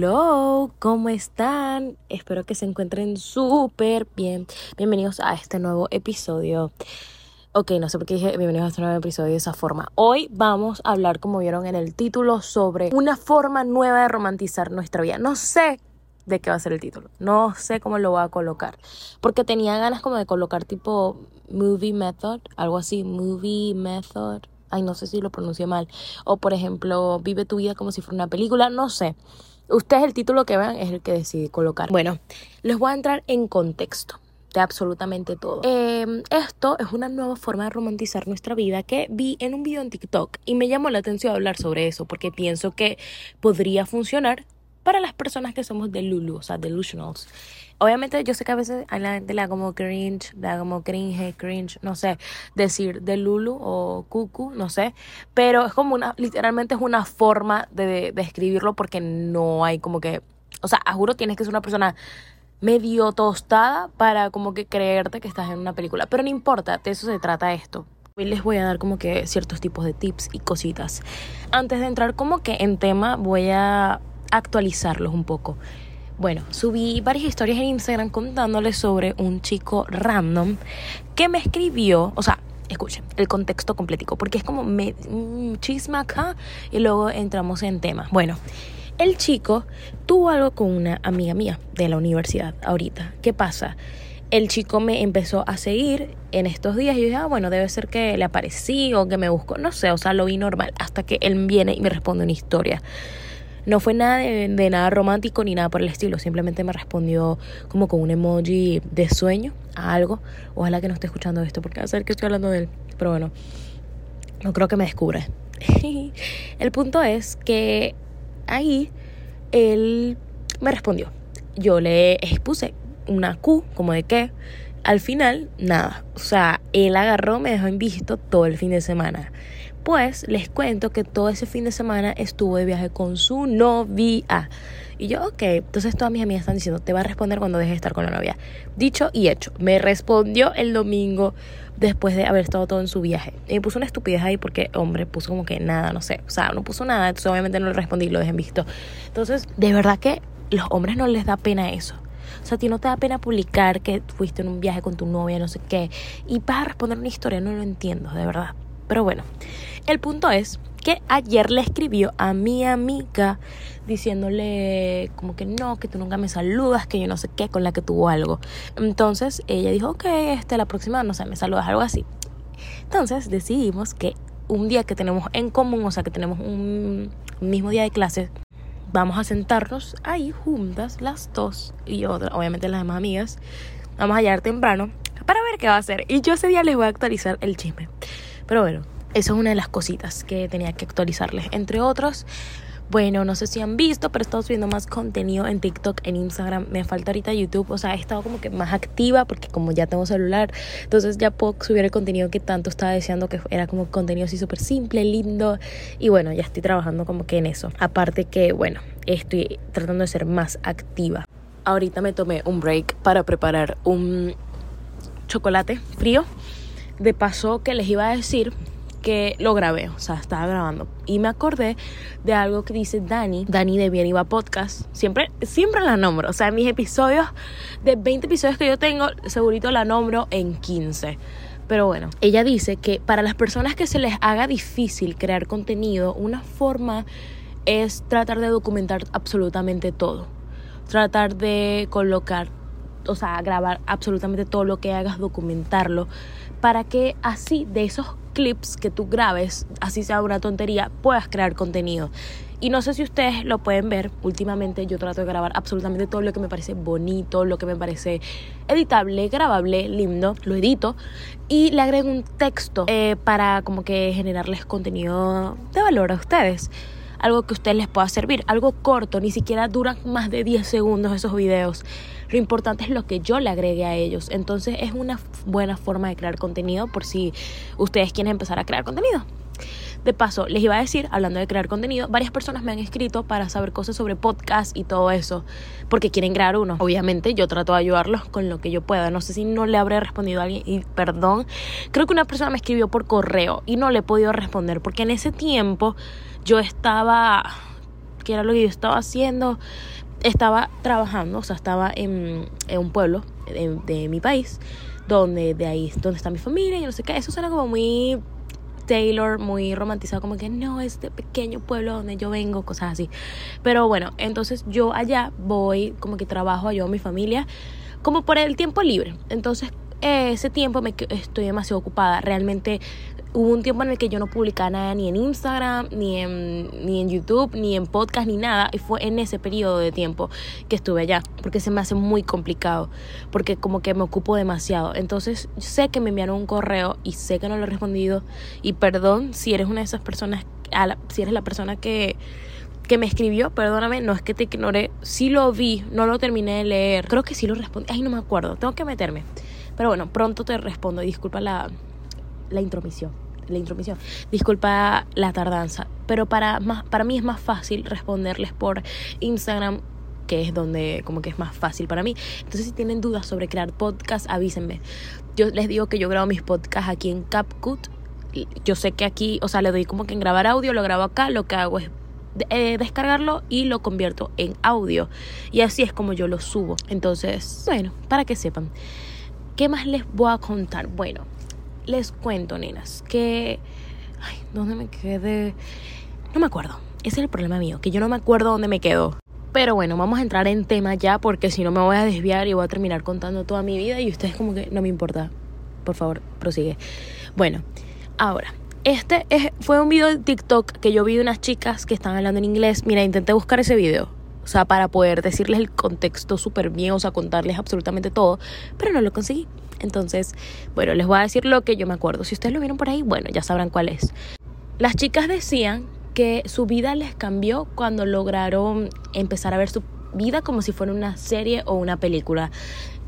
Hello, ¿cómo están? Espero que se encuentren súper bien. Bienvenidos a este nuevo episodio. Ok, no sé por qué dije bienvenidos a este nuevo episodio de esa forma. Hoy vamos a hablar, como vieron en el título, sobre una forma nueva de romantizar nuestra vida. No sé de qué va a ser el título. No sé cómo lo voy a colocar. Porque tenía ganas como de colocar tipo movie method, algo así, movie method. Ay, no sé si lo pronuncié mal. O por ejemplo, vive tu vida como si fuera una película, no sé. Ustedes el título que vean es el que decidí colocar. Bueno, les voy a entrar en contexto de absolutamente todo. Em, esto es una nueva forma de romantizar nuestra vida que vi en un video en TikTok y me llamó la atención hablar sobre eso porque pienso que podría funcionar para las personas que somos delulu, o sea, delusionals. Obviamente yo sé que a veces a la gente le da como cringe, le da como cringe, cringe, no sé, decir delulu o cucu, no sé, pero es como una, literalmente es una forma de, de escribirlo porque no hay como que, o sea, juro tienes que ser una persona medio tostada para como que creerte que estás en una película, pero no importa, de eso se trata esto. Hoy les voy a dar como que ciertos tipos de tips y cositas. Antes de entrar como que en tema voy a actualizarlos un poco. Bueno, subí varias historias en Instagram contándoles sobre un chico random que me escribió, o sea, escuchen, el contexto completico, porque es como me, un chisme acá y luego entramos en tema. Bueno, el chico tuvo algo con una amiga mía de la universidad ahorita. ¿Qué pasa? El chico me empezó a seguir en estos días y yo dije, ah, bueno, debe ser que le aparecí o que me buscó, no sé, o sea, lo vi normal, hasta que él viene y me responde una historia. No fue nada de, nada romántico ni nada por el estilo. Simplemente me respondió como con un emoji de sueño a algo. Ojalá que no esté escuchando esto porque va a ser que estoy hablando de él. Pero bueno, no creo que me descubra. el punto es que ahí él me respondió. Yo le expuse una Q, como de qué. Al final, nada. O sea, él agarró, me dejó en visto todo el fin de semana. Pues les cuento que todo ese fin de semana estuvo de viaje con su novia. Y yo, ok, entonces todas mis amigas están diciendo, te va a responder cuando dejes de estar con la novia. Dicho y hecho, me respondió el domingo después de haber estado todo en su viaje. Y me puso una estupidez ahí porque, hombre, puso como que nada, no sé. O sea, no puso nada, entonces obviamente no le respondí, lo dejé visto. Entonces, de verdad que los hombres no les da pena eso. O sea, a ti no te da pena publicar que fuiste en un viaje con tu novia, no sé qué. Y vas a responder una historia, no lo entiendo, de verdad. Pero bueno, el punto es que ayer le escribió a mi amiga diciéndole como que no, que tú nunca me saludas, que yo no sé qué, con la que tuvo algo. Entonces ella dijo, ok, este, la próxima, no sé, me saludas, algo así. Entonces decidimos que un día que tenemos en común, o sea, que tenemos un mismo día de clases, vamos a sentarnos ahí juntas, las dos y otra, obviamente las demás amigas. Vamos a llegar temprano para ver qué va a hacer. Y yo ese día les voy a actualizar el chisme. Pero bueno, eso es una de las cositas que tenía que actualizarles. Entre otros, bueno, no sé si han visto, pero he estado subiendo más contenido en TikTok, en Instagram. Me falta ahorita YouTube. O sea, he estado como que más activa porque como ya tengo celular, entonces ya puedo subir el contenido que tanto estaba deseando, que era como contenido así súper simple, lindo. Y bueno, ya estoy trabajando como que en eso. Aparte que, bueno, estoy tratando de ser más activa. Ahorita me tomé un break para preparar un chocolate frío de paso que les iba a decir que lo grabé, o sea, estaba grabando. Y me acordé de algo que dice Dani, Dani de Bien Iba Podcast. Siempre, siempre la nombro. O sea, mis episodios, de 20 episodios que yo tengo, segurito la nombro en 15. Pero bueno, ella dice que para las personas que se les haga difícil crear contenido, una forma es tratar de documentar absolutamente todo. Tratar de colocar, o sea, grabar absolutamente todo lo que hagas, documentarlo para que así de esos clips que tú grabes, así sea una tontería, puedas crear contenido. Y no sé si ustedes lo pueden ver, últimamente yo trato de grabar absolutamente todo lo que me parece bonito, lo que me parece editable, grabable, lindo, lo edito y le agrego un texto eh, para como que generarles contenido de valor a ustedes algo que a ustedes les pueda servir, algo corto, ni siquiera duran más de 10 segundos esos videos. Lo importante es lo que yo le agregue a ellos. Entonces es una buena forma de crear contenido por si ustedes quieren empezar a crear contenido. De paso, les iba a decir, hablando de crear contenido, varias personas me han escrito para saber cosas sobre podcast y todo eso, porque quieren crear uno. Obviamente yo trato de ayudarlos con lo que yo pueda. No sé si no le habré respondido a alguien y perdón. Creo que una persona me escribió por correo y no le he podido responder porque en ese tiempo yo estaba que era lo que yo estaba haciendo. Estaba trabajando, o sea, estaba en, un pueblo de, de, mi país, donde de ahí donde está mi familia y no sé qué. Eso suena como muy Taylor, muy romantizado, como que no, este pequeño pueblo donde yo vengo, cosas así. Pero bueno, entonces yo allá voy, como que trabajo, yo a mi familia, como por el tiempo libre. Entonces ese tiempo me estoy demasiado ocupada. Realmente hubo un tiempo en el que yo no publicaba nada ni en Instagram, ni en, ni en YouTube, ni en podcast, ni nada. Y fue en ese periodo de tiempo que estuve allá. Porque se me hace muy complicado. Porque como que me ocupo demasiado. Entonces sé que me enviaron un correo y sé que no lo he respondido. Y perdón si eres una de esas personas, si eres la persona que que me escribió, perdóname, no es que te ignoré, sí lo vi, no lo terminé de leer, creo que sí lo respondí, ay no me acuerdo, tengo que meterme. Pero bueno, pronto te respondo. Disculpa la, la intromisión. La intromisión. Disculpa la tardanza. Pero para, más, para mí es más fácil responderles por Instagram que es donde como que es más fácil para mí. Entonces si tienen dudas sobre crear podcast, avísenme. Yo les digo que yo grabo mis podcasts aquí en CapCut. Yo sé que aquí, o sea, le doy como que en grabar audio, lo grabo acá, lo que hago es eh, descargarlo y lo convierto en audio. Y así es como yo lo subo. Entonces, bueno, para que sepan. ¿Qué más les voy a contar? Bueno, les cuento, nenas, que... Ay, ¿dónde me quedé? No me acuerdo. Ese es el problema mío, que yo no me acuerdo dónde me quedo. Pero bueno, vamos a entrar en tema ya porque si no me voy a desviar y voy a terminar contando toda mi vida y ustedes como que no me importa. Por favor, prosigue. Bueno, ahora, este es, fue un video de TikTok que yo vi de unas chicas que estaban hablando en inglés. Mira, intenté buscar ese video o sea, para poder decirles el contexto súper bien, o sea, contarles absolutamente todo, pero no lo conseguí. Entonces, bueno, les voy a decir lo que yo me acuerdo. Si ustedes lo vieron por ahí, bueno, ya sabrán cuál es. Las chicas decían que su vida les cambió cuando lograron empezar a ver su vida como si fuera una serie o una película.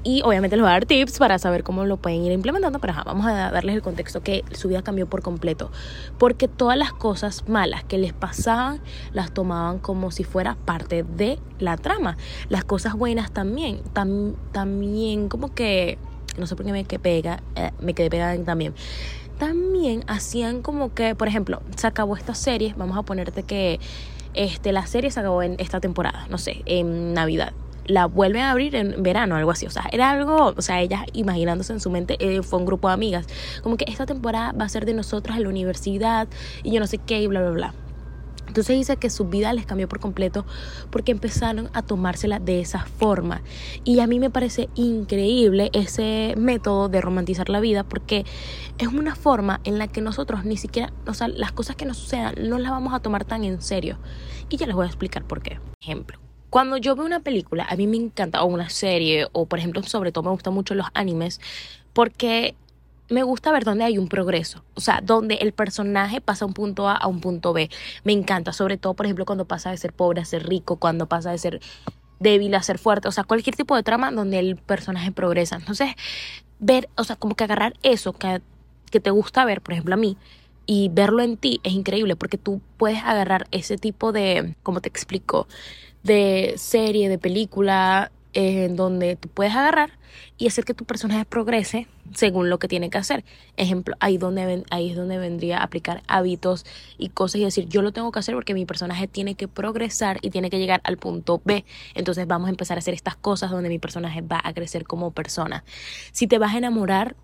Y obviamente les voy a dar tips para saber cómo lo pueden ir implementando, pero vamos a darles el contexto que su vida cambió por completo. Porque todas las cosas malas que les pasaban las tomaban como si fuera parte de la trama. Las cosas buenas también, también como que, no sé por qué me quedé, pega, eh, me quedé pegada también. También hacían como que, por ejemplo, se acabó esta serie, vamos a ponerte que este, la serie se acabó en esta temporada, no sé, en Navidad la vuelven a abrir en verano, algo así. O sea, era algo, o sea, ellas imaginándose en su mente, eh, fue un grupo de amigas, como que esta temporada va a ser de nosotras en la universidad y yo no sé qué y bla, bla, bla. Entonces dice que su vida les cambió por completo porque empezaron a tomársela de esa forma. Y a mí me parece increíble ese método de romantizar la vida porque es una forma en la que nosotros ni siquiera, o sea, las cosas que nos sucedan no las vamos a tomar tan en serio. Y ya les voy a explicar por qué. Ejemplo. Cuando yo veo una película, a mí me encanta, o una serie, o por ejemplo, sobre todo me gustan mucho los animes, porque me gusta ver dónde hay un progreso, o sea, donde el personaje pasa un punto A a un punto B. Me encanta, sobre todo, por ejemplo, cuando pasa de ser pobre a ser rico, cuando pasa de ser débil a ser fuerte, o sea, cualquier tipo de trama donde el personaje progresa. Entonces, ver, o sea, como que agarrar eso que, que te gusta ver, por ejemplo, a mí, y verlo en ti es increíble porque tú puedes agarrar ese tipo de, como te explico, de serie, de película, en donde tú puedes agarrar y hacer que tu personaje progrese según lo que tiene que hacer. Ejemplo, ahí, donde, ahí es donde vendría a aplicar hábitos y cosas y decir, yo lo tengo que hacer porque mi personaje tiene que progresar y tiene que llegar al punto B. Entonces vamos a empezar a hacer estas cosas donde mi personaje va a crecer como persona. Si te vas a enamorar,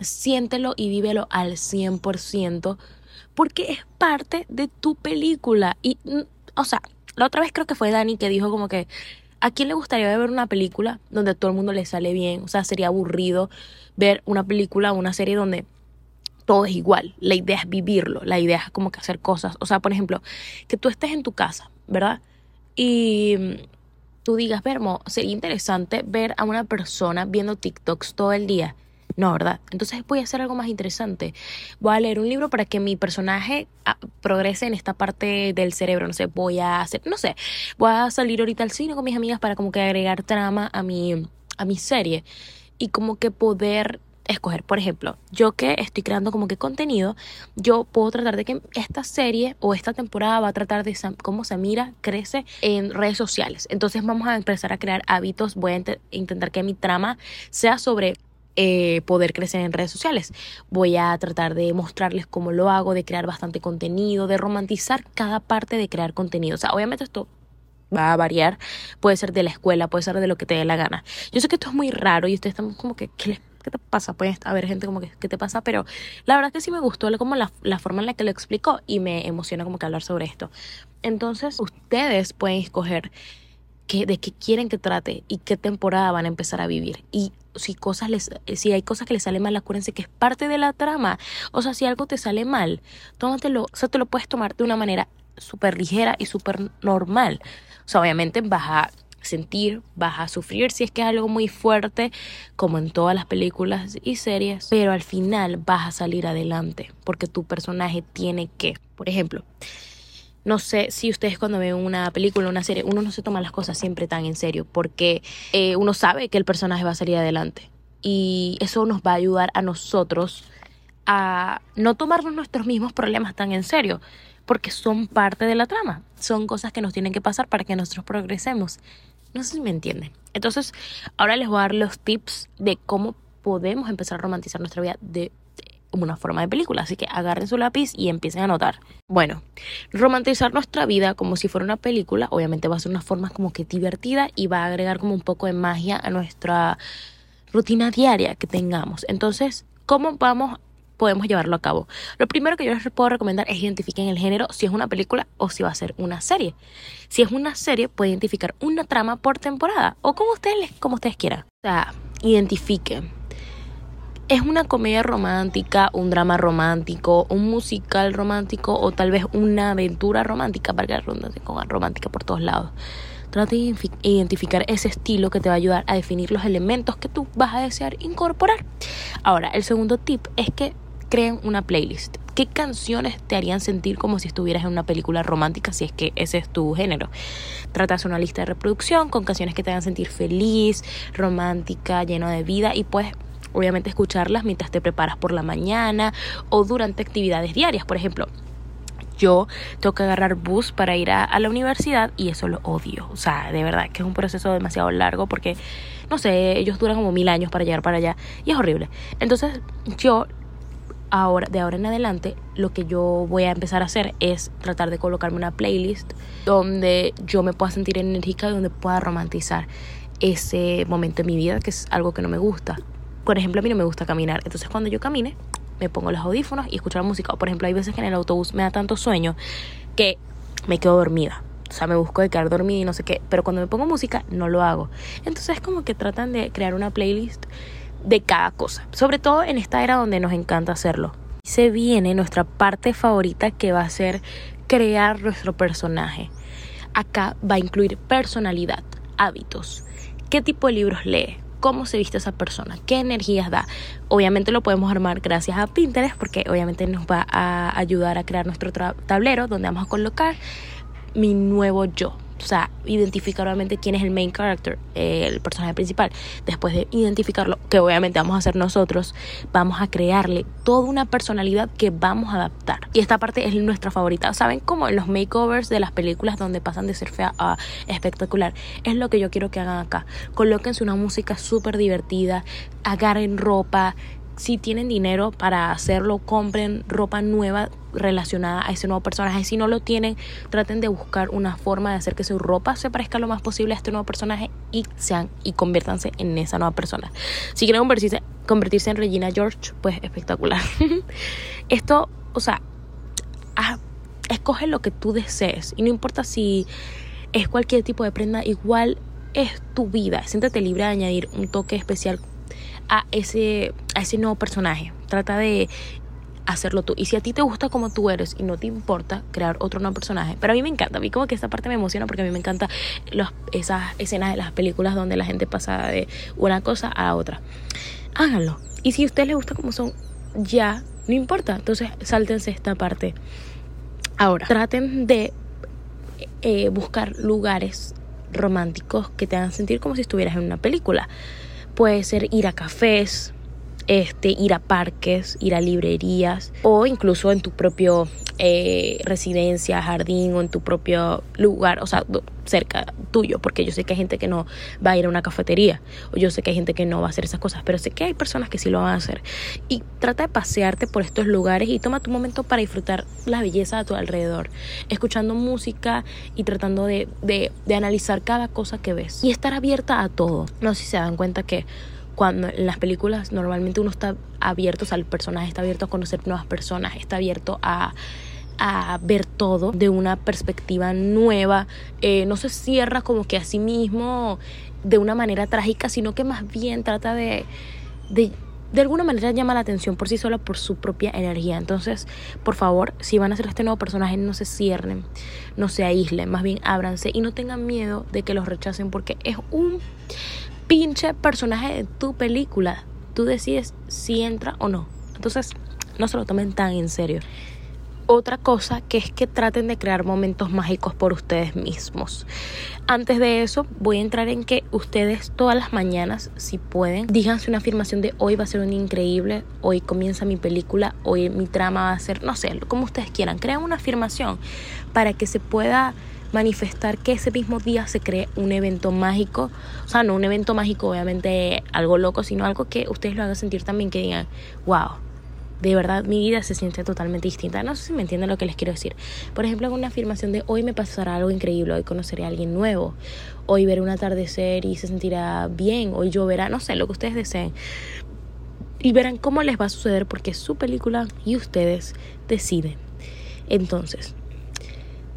siéntelo y vívelo al 100% porque es parte de tu película. Y, mm, o sea, la otra vez creo que fue Dani que dijo como que ¿a quién le gustaría ver una película donde todo el mundo le sale bien? O sea, sería aburrido ver una película o una serie donde todo es igual. La idea es vivirlo, la idea es como que hacer cosas. O sea, por ejemplo, que tú estés en tu casa, ¿verdad? Y tú digas, Vermo, sería interesante ver a una persona viendo TikToks todo el día no, ¿verdad? Entonces voy a hacer algo más interesante. Voy a leer un libro para que mi personaje ah, progrese en esta parte del cerebro. No sé, voy a hacer, no sé, voy a salir ahorita al cine con mis amigas para como que agregar trama a mi, a mi serie y como que poder escoger, por ejemplo, yo que estoy creando como que contenido, yo puedo tratar de que esta serie o esta temporada va a tratar de cómo Samira crece en redes sociales. Entonces vamos a empezar a crear hábitos, voy a intentar que mi trama sea sobre eh, poder crecer en redes sociales. Voy a tratar de mostrarles cómo lo hago, de crear bastante contenido, de romantizar cada parte de crear contenido. O sea, obviamente esto va a variar. Puede ser de la escuela, puede ser de lo que te dé la gana. Yo sé que esto es muy raro y ustedes están como que, ¿qué, te pasa? Puede haber gente como que, ¿qué te pasa? Pero la verdad que sí me gustó como la, la forma en la que lo explicó y me emociona como que hablar sobre esto. Entonces, ustedes pueden escoger qué, de qué quieren que trate y qué temporada van a empezar a vivir. Y si cosas les, si hay cosas que les salen mal, acuérdense que es parte de la trama. O sea, si algo te sale mal, tómatelo, o sea, te lo puedes tomar de una manera súper ligera y súper normal. O sea, obviamente vas a sentir, vas a sufrir si es que es algo muy fuerte, como en todas las películas y series, pero al final vas a salir adelante, porque tu personaje tiene que, por ejemplo, no sé si ustedes cuando ven una película una serie, uno no se toma las cosas siempre tan en serio, porque eh, uno sabe que el personaje va a salir adelante. Y eso nos va a ayudar a nosotros a no tomarnos nuestros mismos problemas tan en serio, porque son parte de la trama, son cosas que nos tienen que pasar para que nosotros progresemos. No sé si me entienden. Entonces, ahora les voy a dar los tips de cómo podemos empezar a romantizar nuestra vida de una forma de película. Así que agarren su lápiz y empiecen a anotar. Bueno, romantizar nuestra vida como si fuera una película, obviamente va a ser una forma como que divertida y va a agregar como un poco de magia a nuestra rutina diaria que tengamos. Entonces, ¿cómo vamos podemos llevarlo a cabo. Lo primero que yo les puedo recomendar es identifiquen el género, si es una película o si va a ser una serie. Si es una serie, puede identificar una trama por temporada o como ustedes, como ustedes quieran. O sea, identifiquen es una comedia romántica, un drama romántico, un musical romántico o tal vez una aventura romántica, para que la con romántica por todos lados. Trata de identificar ese estilo que te va a ayudar a definir los elementos que tú vas a desear incorporar. Ahora, el segundo tip es que creen una playlist. ¿Qué canciones te harían sentir como si estuvieras en una película romántica si es que ese es tu género? Tratas una lista de reproducción con canciones que te hagan sentir feliz, romántica, lleno de vida y pues obviamente escucharlas mientras te preparas por la mañana o durante actividades diarias. Por ejemplo, yo tengo que agarrar bus para ir a, la universidad y eso lo odio. O sea, de verdad que es un proceso demasiado largo porque, no sé, ellos duran como mil años para llegar para allá y es horrible. Entonces yo, ahora, de ahora en adelante, lo que yo voy a empezar a hacer es tratar de colocarme una playlist donde yo me pueda sentir enérgica y donde pueda romantizar ese momento de mi vida, que es algo que no me gusta por ejemplo, a mí no me gusta caminar. Entonces cuando yo camine, me pongo los audífonos y escucho la música. O por ejemplo, hay veces que en el autobús me da tanto sueño que me quedo dormida. O sea, me busco de quedar dormida y no sé qué. Pero cuando me pongo música, no lo hago. Entonces es como que tratan de crear una playlist de cada cosa. Sobre todo en esta era donde nos encanta hacerlo. Se viene nuestra parte favorita que va a ser crear nuestro personaje. Acá va a incluir personalidad, hábitos, qué tipo de libros lee, cómo se viste esa persona, qué energías da. Obviamente lo podemos armar gracias a Pinterest porque obviamente nos va a ayudar a crear nuestro tablero donde vamos a colocar mi nuevo yo o sea, identificar obviamente quién es el main character, el personaje principal. Después de identificarlo, que obviamente vamos a hacer nosotros, vamos a crearle toda una personalidad que vamos a adaptar. Y esta parte es nuestra favorita. ¿Saben cómo en los makeovers de las películas donde pasan de ser fea a espectacular? Es lo que yo quiero que hagan acá. Colóquense una música súper divertida, agarren ropa, si tienen dinero para hacerlo, compren ropa nueva relacionada a ese nuevo personaje. Si no lo tienen, traten de buscar una forma de hacer que su ropa se parezca lo más posible a este nuevo personaje y sean y conviértanse en esa nueva persona. Si quieren convertirse, convertirse en Regina George, pues espectacular. Esto, o sea, ah, escoge lo que tú desees y no importa si es cualquier tipo de prenda, igual es tu vida. Siéntete libre de añadir un toque especial a ese, a ese nuevo personaje. Trata de hacerlo tú. Y si a ti te gusta como tú eres y no te importa crear otro nuevo personaje, pero a mí me encanta, a mí como que esta parte me emociona porque a mí me encanta los, esas escenas de las películas donde la gente pasa de una cosa a otra. Háganlo. Y si a ustedes les gusta como son, ya, no importa. Entonces, sáltense esta parte. Ahora, traten de eh, buscar lugares románticos que te hagan sentir como si estuvieras en una película. Puede ser ir a cafés, este, ir a parques, ir a librerías o incluso en tu propio eh, residencia, jardín o en tu propio lugar, o sea, cerca tuyo, porque yo sé que hay gente que no va a ir a una cafetería o yo sé que hay gente que no va a hacer esas cosas, pero sé que hay personas que sí lo van a hacer. Y trata de pasearte por estos lugares y toma tu momento para disfrutar la belleza a tu alrededor, escuchando música y tratando de, de, de analizar cada cosa que ves y estar abierta a todo. No sé si se dan cuenta que cuando en las películas normalmente uno está abierto, o el personaje está abierto a conocer nuevas personas, está abierto a, a ver todo de una perspectiva nueva, eh, no se cierra como que a sí mismo de una manera trágica, sino que más bien trata de, de de alguna manera llama la atención por sí sola por su propia energía. Entonces, por favor, si van a hacer este nuevo personaje, no se cierren, no se aíslen, más bien ábranse y no tengan miedo de que los rechacen porque es un pinche personaje de tu película. Tú decides si entra o no. Entonces, no se lo tomen tan en serio. Otra cosa que es que traten de crear momentos mágicos por ustedes mismos. Antes de eso, voy a entrar en que ustedes todas las mañanas, si pueden, díganse una afirmación de hoy va a ser un increíble, hoy comienza mi película, hoy mi trama va a ser, no sé, como ustedes quieran. Crean una afirmación para que se pueda manifestar que ese mismo día se cree un evento mágico. O sea, no un evento mágico, obviamente algo loco, sino algo que ustedes lo hagan sentir también, que digan, wow, de verdad mi vida se siente totalmente distinta. No sé si me entienden lo que les quiero decir. Por ejemplo, una afirmación de hoy me pasará algo increíble, hoy conoceré a alguien nuevo, hoy veré un atardecer y se sentirá bien, hoy lloverá, no sé, lo que ustedes deseen. Y verán cómo les va a suceder porque es su película y ustedes deciden. Entonces,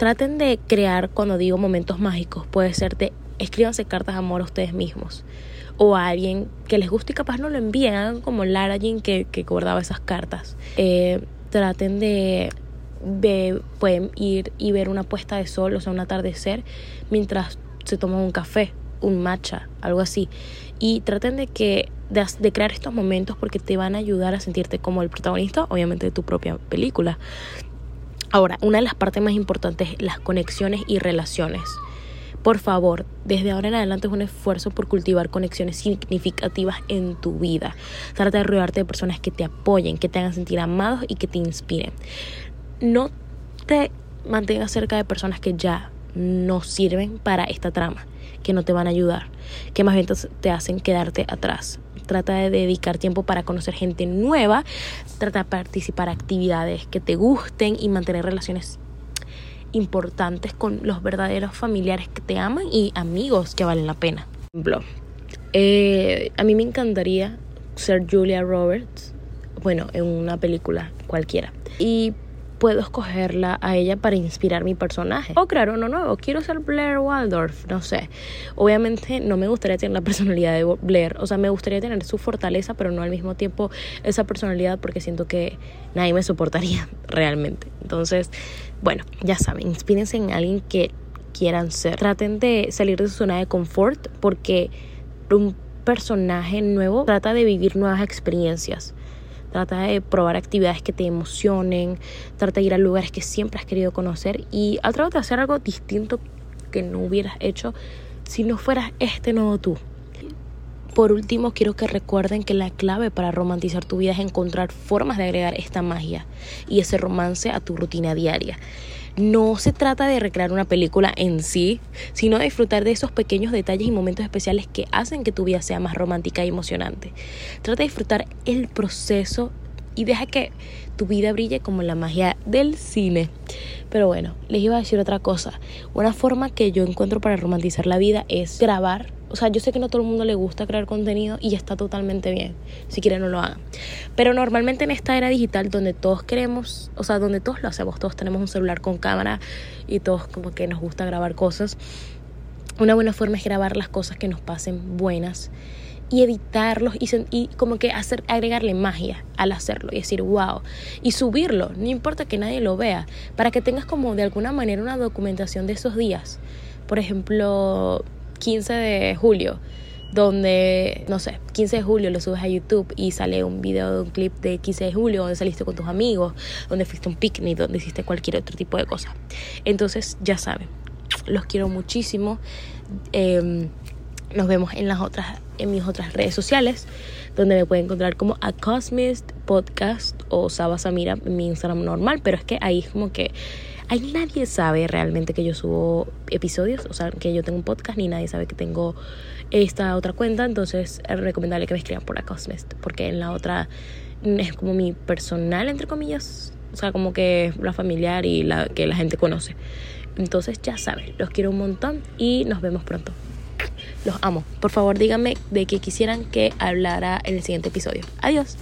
traten de crear, cuando digo momentos mágicos, puede ser de escríbanse cartas de amor a ustedes mismos o a alguien que les guste y capaz no lo envíen, hagan como Lara Jean que, que guardaba esas cartas. Eh, traten de, de, pueden ir y ver una puesta de sol, o sea, un atardecer, mientras se toman un café, un matcha, algo así. Y traten de que de, de, crear estos momentos porque te van a ayudar a sentirte como el protagonista, obviamente, de tu propia película. Ahora, una de las partes más importantes es las conexiones y relaciones. Por favor, desde ahora en adelante es un esfuerzo por cultivar conexiones significativas en tu vida. Trata de rodearte de personas que te apoyen, que te hagan sentir amados y que te inspiren. No te mantengas cerca de personas que ya no sirven para esta trama, que no te van a ayudar, que más bien te hacen quedarte atrás trata de dedicar tiempo para conocer gente nueva, trata de participar en actividades que te gusten y mantener relaciones importantes con los verdaderos familiares que te aman y amigos que valen la pena. Eh, a mí me encantaría ser Julia Roberts, bueno, en una película cualquiera. Y puedo escogerla a ella para inspirar mi personaje. O crear uno nuevo. Quiero ser Blair Waldorf, no sé. Obviamente no me gustaría tener la personalidad de Blair. O sea, me gustaría tener su fortaleza, pero no al mismo tiempo esa personalidad porque siento que nadie me soportaría realmente. Entonces, bueno, ya saben, inspírense en alguien que quieran ser. Traten de salir de su zona de confort porque un personaje nuevo trata de vivir nuevas experiencias. Trata de probar actividades que te emocionen, trata de ir a lugares que siempre has querido conocer y atrévete a hacer algo distinto que no hubieras hecho si no fueras este nuevo tú. Por último, quiero que recuerden que la clave para romantizar tu vida es encontrar formas de agregar esta magia y ese romance a tu rutina diaria. No se trata de recrear una película en sí, sino de disfrutar de esos pequeños detalles y momentos especiales que hacen que tu vida sea más romántica y emocionante. Trata de disfrutar el proceso y deja que tu vida brille como la magia del cine. Pero bueno, les iba a decir otra cosa. Una forma que yo encuentro para romantizar la vida es grabar o sea, yo sé que no todo el mundo le gusta crear contenido y está totalmente bien. Si quieren, no lo hagan. Pero normalmente en esta era digital donde todos queremos, o sea, donde todos lo hacemos, todos tenemos un celular con cámara y todos como que nos gusta grabar cosas. Una buena forma es grabar las cosas que nos pasen buenas y editarlos y, y, como que hacer, agregarle magia al hacerlo y decir wow y subirlo, no importa que nadie lo vea, para que tengas como de alguna manera una documentación de esos días. Por ejemplo, 15 de julio, donde, no sé, 15 de julio lo subes a YouTube y sale un video de un clip de 15 de julio donde saliste con tus amigos, donde fuiste un picnic, donde hiciste cualquier otro tipo de cosa. Entonces, ya saben, los quiero muchísimo. Em, nos vemos en las otras, en mis otras redes sociales, donde me pueden encontrar como a Cosmist Podcast o Saba Samira en mi Instagram normal, pero es que ahí es como que ahí nadie sabe realmente que yo subo episodios, o sea, que yo tengo un podcast, ni nadie sabe que tengo esta otra cuenta, entonces es recomendable que me escriban por a Cosmist, porque en la otra es como mi personal, entre comillas, o sea, como que la familiar y la que la gente conoce. Entonces ya saben, los quiero un montón y nos vemos pronto. Los amo. Por favor, díganme de qué quisieran que hablara en el siguiente episodio. Adiós.